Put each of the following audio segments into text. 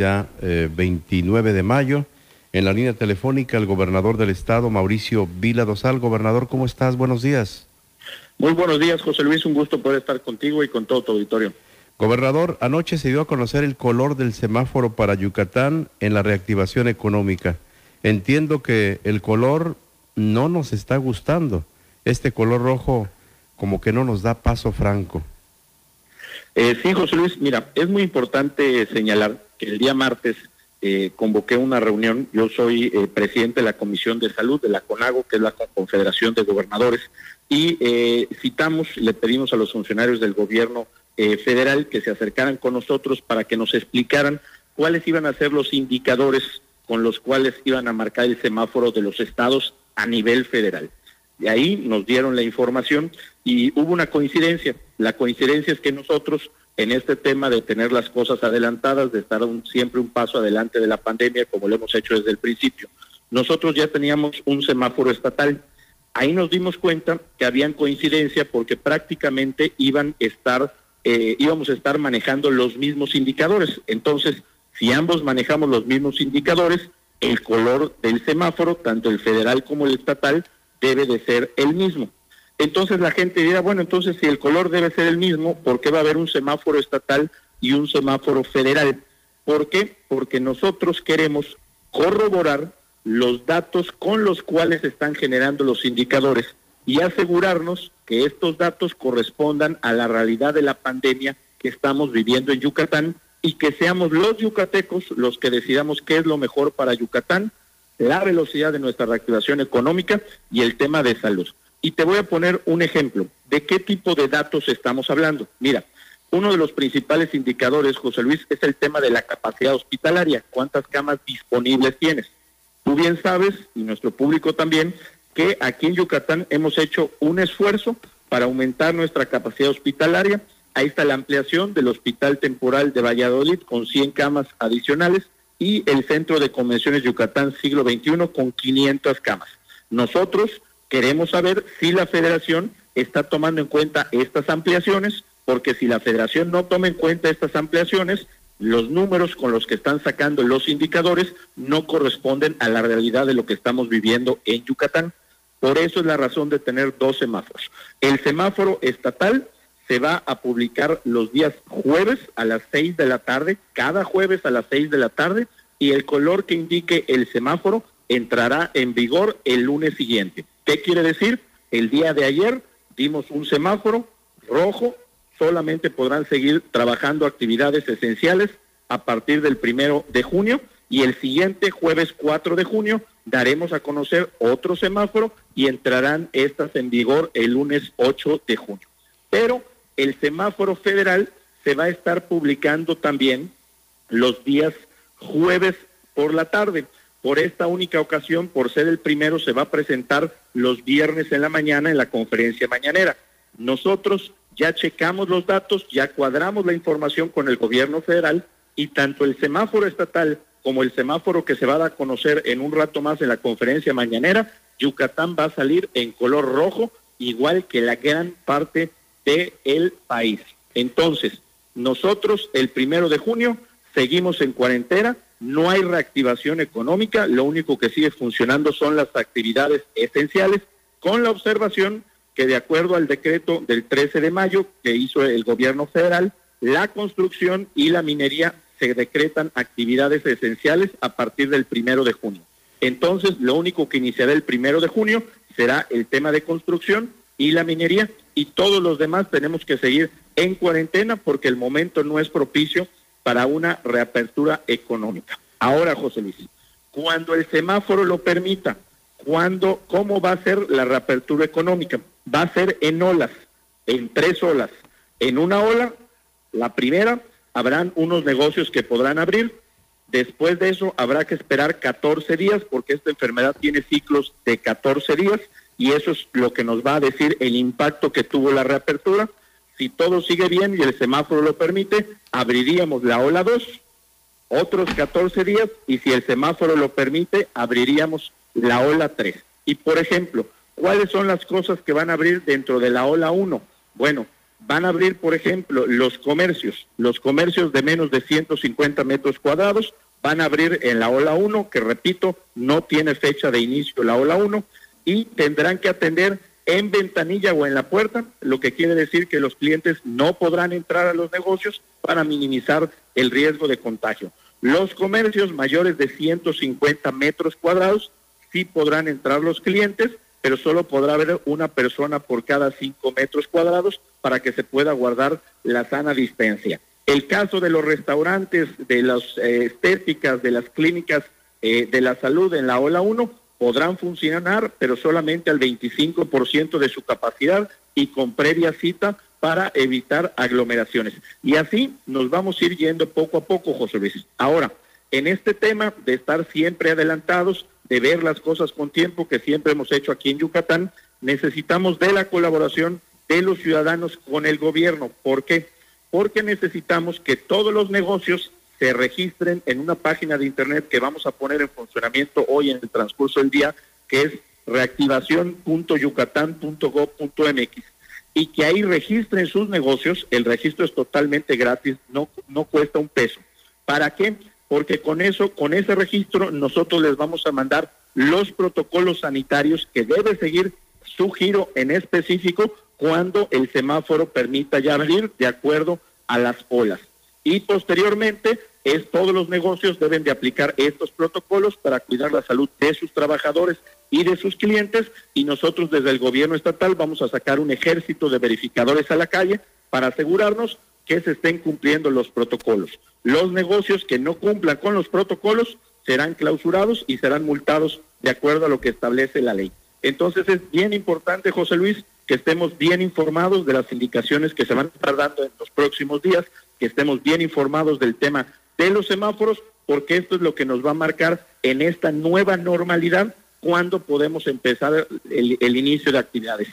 ya 29 eh, de mayo. En la línea telefónica, el gobernador del estado, Mauricio Vila Dosal. Gobernador, ¿cómo estás? Buenos días. Muy buenos días, José Luis. Un gusto poder estar contigo y con todo tu auditorio. Gobernador, anoche se dio a conocer el color del semáforo para Yucatán en la reactivación económica. Entiendo que el color no nos está gustando. Este color rojo como que no nos da paso franco. Eh, sí, José Luis, mira, es muy importante señalar que el día martes eh, convoqué una reunión. Yo soy eh, presidente de la Comisión de Salud de la CONAGO, que es la Confederación de Gobernadores, y eh, citamos, le pedimos a los funcionarios del gobierno federal que se acercaran con nosotros para que nos explicaran cuáles iban a ser los indicadores con los cuales iban a marcar el semáforo de los estados a nivel federal. De ahí nos dieron la información y hubo una coincidencia. La coincidencia es que nosotros en este tema de tener las cosas adelantadas, de estar siempre un paso adelante de la pandemia, como lo hemos hecho desde el principio. Nosotros ya teníamos un semáforo estatal. Ahí nos dimos cuenta que habían coincidencia porque prácticamente iban a estar, eh, íbamos a estar manejando los mismos indicadores. Entonces, si ambos manejamos los mismos indicadores, el color del semáforo, tanto el federal como el estatal, debe de ser el mismo. Entonces la gente dirá, bueno, entonces si el color debe ser el mismo, ¿por qué va a haber un semáforo estatal y un semáforo federal? ¿Por qué? Porque nosotros queremos corroborar los datos con los cuales están generando los indicadores y asegurarnos que estos datos correspondan a la realidad de la pandemia que estamos viviendo en Yucatán y que seamos los yucatecos los que decidamos qué es lo mejor para Yucatán, la velocidad de nuestra reactivación económica y el tema de salud. Y te voy a poner un ejemplo de qué tipo de datos estamos hablando. Mira, uno de los principales indicadores, José Luis, es el tema de la capacidad hospitalaria. ¿Cuántas camas disponibles tienes? Tú bien sabes, y nuestro público también, que aquí en Yucatán hemos hecho un esfuerzo para aumentar nuestra capacidad hospitalaria. Ahí está la ampliación del Hospital Temporal de Valladolid con 100 camas adicionales y el Centro de Convenciones Yucatán Siglo XXI con 500 camas. Nosotros Queremos saber si la federación está tomando en cuenta estas ampliaciones, porque si la federación no toma en cuenta estas ampliaciones, los números con los que están sacando los indicadores no corresponden a la realidad de lo que estamos viviendo en Yucatán. Por eso es la razón de tener dos semáforos. El semáforo estatal se va a publicar los días jueves a las seis de la tarde, cada jueves a las seis de la tarde, y el color que indique el semáforo entrará en vigor el lunes siguiente. ¿Qué quiere decir? El día de ayer dimos un semáforo rojo, solamente podrán seguir trabajando actividades esenciales a partir del primero de junio y el siguiente jueves 4 de junio daremos a conocer otro semáforo y entrarán estas en vigor el lunes 8 de junio. Pero el semáforo federal se va a estar publicando también los días jueves por la tarde. Por esta única ocasión, por ser el primero, se va a presentar los viernes en la mañana en la conferencia mañanera. Nosotros ya checamos los datos, ya cuadramos la información con el gobierno federal y tanto el semáforo estatal como el semáforo que se va a dar a conocer en un rato más en la conferencia mañanera, Yucatán va a salir en color rojo, igual que la gran parte del el país. Entonces, nosotros el primero de junio seguimos en cuarentena, no hay reactivación económica, lo único que sigue funcionando son las actividades esenciales, con la observación que de acuerdo al decreto del 13 de mayo que hizo el gobierno federal, la construcción y la minería se decretan actividades esenciales a partir del primero de junio. Entonces, lo único que iniciará el primero de junio será el tema de construcción y la minería y todos los demás tenemos que seguir en cuarentena porque el momento no es propicio para una reapertura económica. Ahora, José Luis, cuando el semáforo lo permita, cuando, ¿cómo va a ser la reapertura económica? Va a ser en olas, en tres olas. En una ola, la primera, habrán unos negocios que podrán abrir. Después de eso, habrá que esperar 14 días porque esta enfermedad tiene ciclos de 14 días y eso es lo que nos va a decir el impacto que tuvo la reapertura si todo sigue bien y el semáforo lo permite, abriríamos la ola 2, otros 14 días, y si el semáforo lo permite, abriríamos la ola 3. Y por ejemplo, ¿cuáles son las cosas que van a abrir dentro de la ola 1? Bueno, van a abrir, por ejemplo, los comercios, los comercios de menos de 150 metros cuadrados, van a abrir en la ola 1, que repito, no tiene fecha de inicio la ola 1, y tendrán que atender en ventanilla o en la puerta, lo que quiere decir que los clientes no podrán entrar a los negocios para minimizar el riesgo de contagio. Los comercios mayores de 150 metros cuadrados sí podrán entrar los clientes, pero solo podrá haber una persona por cada 5 metros cuadrados para que se pueda guardar la sana distancia. El caso de los restaurantes, de las eh, estéticas, de las clínicas eh, de la salud en la ola 1 podrán funcionar, pero solamente al 25% de su capacidad y con previa cita para evitar aglomeraciones. Y así nos vamos a ir yendo poco a poco, José Luis. Ahora, en este tema de estar siempre adelantados, de ver las cosas con tiempo que siempre hemos hecho aquí en Yucatán, necesitamos de la colaboración de los ciudadanos con el gobierno. ¿Por qué? porque necesitamos que todos los negocios se registren en una página de internet que vamos a poner en funcionamiento hoy en el transcurso del día, que es reactivación.yucatán.gov.mx y que ahí registren sus negocios. El registro es totalmente gratis, no, no cuesta un peso. ¿Para qué? Porque con eso, con ese registro, nosotros les vamos a mandar los protocolos sanitarios que debe seguir su giro en específico cuando el semáforo permita ya abrir de acuerdo a las olas. Y posteriormente, es, todos los negocios deben de aplicar estos protocolos para cuidar la salud de sus trabajadores y de sus clientes y nosotros desde el gobierno estatal vamos a sacar un ejército de verificadores a la calle para asegurarnos que se estén cumpliendo los protocolos. Los negocios que no cumplan con los protocolos serán clausurados y serán multados de acuerdo a lo que establece la ley. Entonces es bien importante, José Luis, que estemos bien informados de las indicaciones que se van a estar dando en los próximos días, que estemos bien informados del tema de los semáforos, porque esto es lo que nos va a marcar en esta nueva normalidad cuando podemos empezar el, inicio de actividades.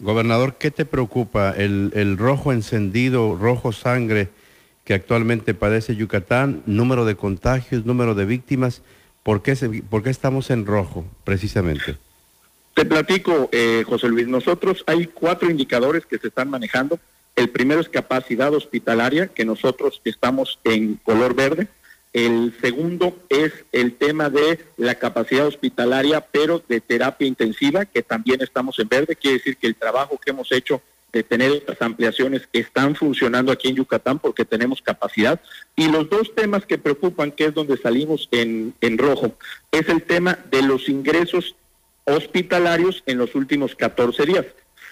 Gobernador, ¿qué te preocupa? El, el rojo encendido, rojo sangre que actualmente padece Yucatán, número de contagios, número de víctimas, ¿por qué, se, por qué estamos en rojo precisamente? Te platico, eh, José Luis, nosotros hay cuatro indicadores que se están manejando. El primero es capacidad hospitalaria, que nosotros estamos en color verde. El segundo es el tema de la capacidad hospitalaria, pero de terapia intensiva, que también estamos en verde. Quiere decir que el trabajo que hemos hecho de tener estas ampliaciones están funcionando aquí en Yucatán porque tenemos capacidad. Y los dos temas que preocupan, que es donde salimos en, en rojo, es el tema de los ingresos hospitalarios en los últimos 14 días.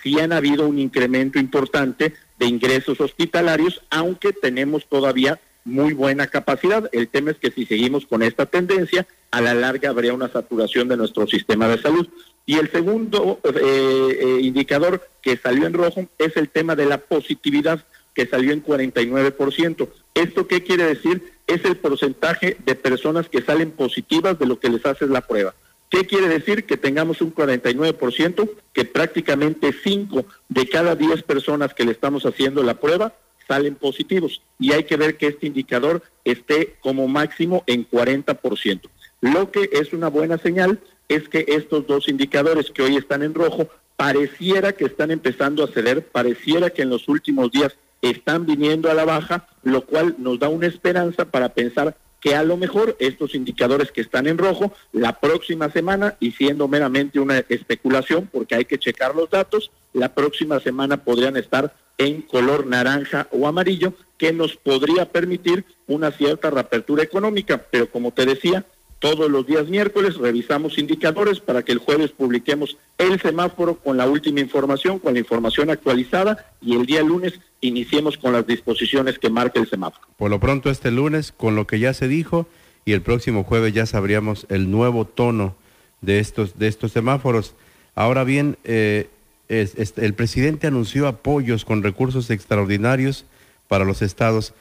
Sí han habido un incremento importante de ingresos hospitalarios, aunque tenemos todavía muy buena capacidad. El tema es que si seguimos con esta tendencia, a la larga habría una saturación de nuestro sistema de salud. Y el segundo eh, eh, indicador que salió en rojo es el tema de la positividad, que salió en 49%. ¿Esto qué quiere decir? Es el porcentaje de personas que salen positivas de lo que les hace la prueba. ¿Qué quiere decir? Que tengamos un 49%, que prácticamente 5 de cada 10 personas que le estamos haciendo la prueba salen positivos. Y hay que ver que este indicador esté como máximo en 40%. Lo que es una buena señal es que estos dos indicadores que hoy están en rojo pareciera que están empezando a ceder, pareciera que en los últimos días están viniendo a la baja, lo cual nos da una esperanza para pensar que a lo mejor estos indicadores que están en rojo la próxima semana, y siendo meramente una especulación, porque hay que checar los datos, la próxima semana podrían estar en color naranja o amarillo, que nos podría permitir una cierta reapertura económica. Pero como te decía, todos los días miércoles revisamos indicadores para que el jueves publiquemos el semáforo con la última información, con la información actualizada y el día lunes iniciemos con las disposiciones que marca el semáforo. Por lo pronto este lunes, con lo que ya se dijo, y el próximo jueves ya sabríamos el nuevo tono de estos, de estos semáforos. Ahora bien, eh, el presidente anunció apoyos con recursos extraordinarios para los estados.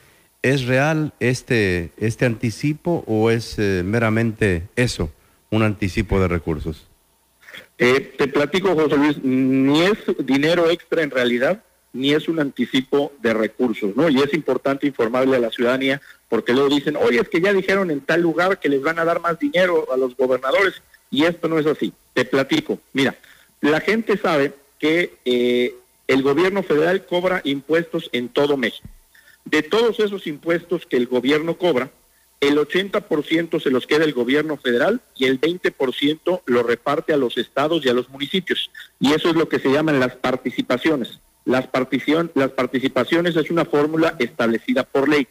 ¿Es real este, este anticipo o es eh, meramente eso, un anticipo de recursos? Eh, te platico, José Luis, ni es dinero extra en realidad, ni es un anticipo de recursos, ¿no? Y es importante informarle a la ciudadanía porque luego dicen, oye, es que ya dijeron en tal lugar que les van a dar más dinero a los gobernadores y esto no es así. Te platico, mira, la gente sabe que eh, el gobierno federal cobra impuestos en todo México. De todos esos impuestos que el gobierno cobra, el 80% se los queda el gobierno federal y el 20% lo reparte a los estados y a los municipios. Y eso es lo que se llaman las participaciones. Las, las participaciones es una fórmula establecida por ley.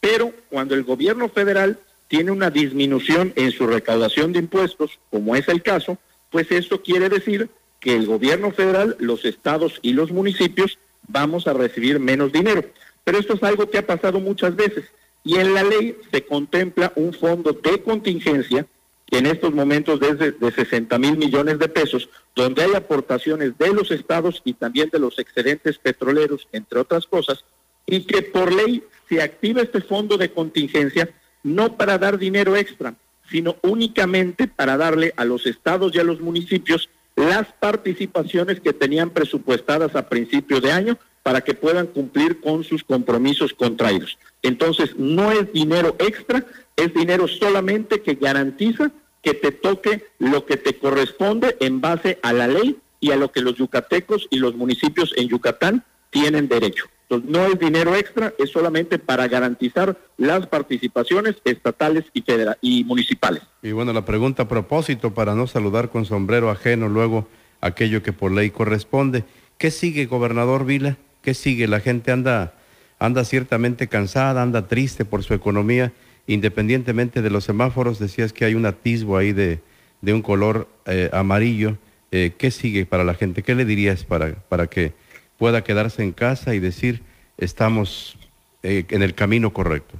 Pero cuando el gobierno federal tiene una disminución en su recaudación de impuestos, como es el caso, pues eso quiere decir que el gobierno federal, los estados y los municipios vamos a recibir menos dinero. Pero esto es algo que ha pasado muchas veces y en la ley se contempla un fondo de contingencia que en estos momentos es de, de 60 mil millones de pesos, donde hay aportaciones de los estados y también de los excedentes petroleros, entre otras cosas, y que por ley se activa este fondo de contingencia no para dar dinero extra, sino únicamente para darle a los estados y a los municipios las participaciones que tenían presupuestadas a principio de año para que puedan cumplir con sus compromisos contraídos. Entonces, no es dinero extra, es dinero solamente que garantiza que te toque lo que te corresponde en base a la ley y a lo que los yucatecos y los municipios en Yucatán tienen derecho. Entonces, no es dinero extra, es solamente para garantizar las participaciones estatales y, y municipales. Y bueno, la pregunta a propósito, para no saludar con sombrero ajeno luego aquello que por ley corresponde. ¿Qué sigue, gobernador Vila? ¿Qué sigue? La gente anda, anda ciertamente cansada, anda triste por su economía, independientemente de los semáforos. Decías que hay un atisbo ahí de, de un color eh, amarillo. Eh, ¿Qué sigue para la gente? ¿Qué le dirías para, para que pueda quedarse en casa y decir estamos eh, en el camino correcto?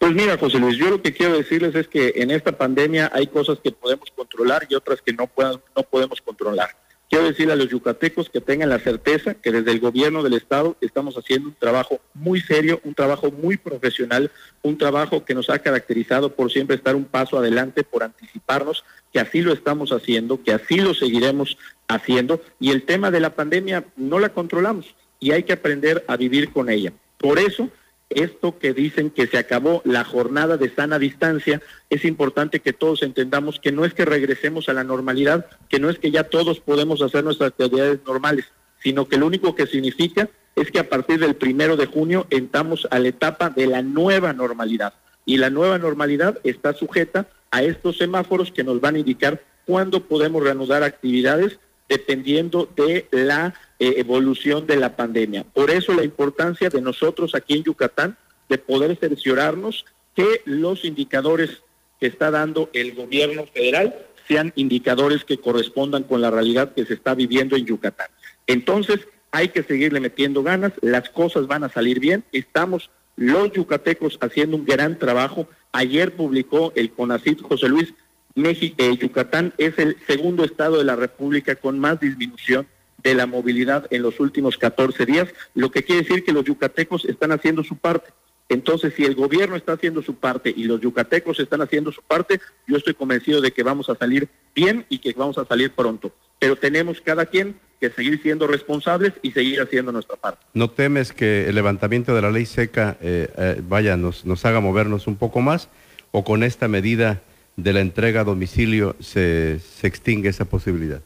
Pues mira, José Luis, yo lo que quiero decirles es que en esta pandemia hay cosas que podemos controlar y otras que no, puedan, no podemos controlar. Quiero decirle a los yucatecos que tengan la certeza que desde el gobierno del Estado estamos haciendo un trabajo muy serio, un trabajo muy profesional, un trabajo que nos ha caracterizado por siempre estar un paso adelante, por anticiparnos, que así lo estamos haciendo, que así lo seguiremos haciendo. Y el tema de la pandemia no la controlamos y hay que aprender a vivir con ella. Por eso esto que dicen que se acabó la jornada de sana distancia, es importante que todos entendamos que no es que regresemos a la normalidad, que no es que ya todos podemos hacer nuestras actividades normales, sino que lo único que significa es que a partir del primero de junio entramos a la etapa de la nueva normalidad. Y la nueva normalidad está sujeta a estos semáforos que nos van a indicar cuándo podemos reanudar actividades dependiendo de la eh, evolución de la pandemia. Por eso la importancia de nosotros aquí en Yucatán de poder cerciorarnos que los indicadores que está dando el gobierno federal sean indicadores que correspondan con la realidad que se está viviendo en Yucatán. Entonces, hay que seguirle metiendo ganas, las cosas van a salir bien, estamos los yucatecos haciendo un gran trabajo. Ayer publicó el CONACIT José Luis México, eh, Yucatán es el segundo estado de la República con más disminución de la movilidad en los últimos 14 días, lo que quiere decir que los yucatecos están haciendo su parte. Entonces, si el gobierno está haciendo su parte y los yucatecos están haciendo su parte, yo estoy convencido de que vamos a salir bien y que vamos a salir pronto. Pero tenemos cada quien que seguir siendo responsables y seguir haciendo nuestra parte. ¿No temes que el levantamiento de la ley seca, eh, eh, vaya, nos, nos haga movernos un poco más? ¿O con esta medida de la entrega a domicilio se, se extingue esa posibilidad?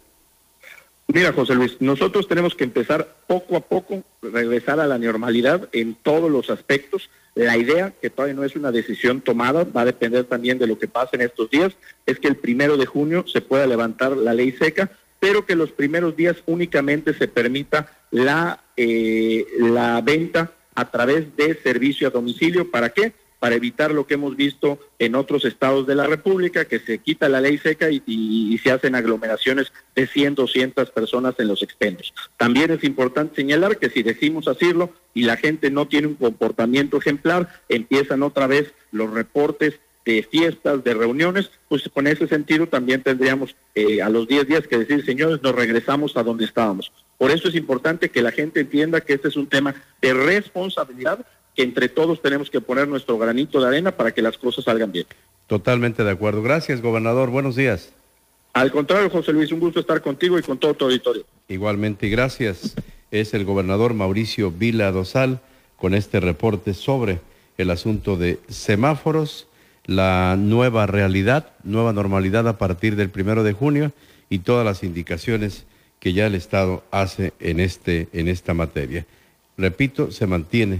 Mira, José Luis, nosotros tenemos que empezar poco a poco, regresar a la normalidad en todos los aspectos. La idea, que todavía no es una decisión tomada, va a depender también de lo que pase en estos días, es que el primero de junio se pueda levantar la ley seca, pero que los primeros días únicamente se permita la, eh, la venta a través de servicio a domicilio. ¿Para qué? Para evitar lo que hemos visto en otros estados de la República, que se quita la ley seca y, se hacen aglomeraciones de 100, 200 personas en los expendios. También es importante señalar que si decimos hacerlo y la gente no tiene un comportamiento ejemplar, empiezan otra vez los reportes de fiestas, de reuniones, pues con ese sentido también tendríamos eh, a los 10 días que decir, señores, nos regresamos a donde estábamos. Por eso es importante que la gente entienda que este es un tema de responsabilidad que entre todos tenemos que poner nuestro granito de arena para que las cosas salgan bien. Totalmente de acuerdo. Gracias, gobernador. Buenos días. Al contrario, José Luis, un gusto estar contigo y con todo tu auditorio. Igualmente, gracias. Es el gobernador Mauricio Vila Dosal con este reporte sobre el asunto de semáforos, la nueva realidad, nueva normalidad a partir del primero de junio y todas las indicaciones que ya el Estado hace en, este, en esta materia. Repito, se mantiene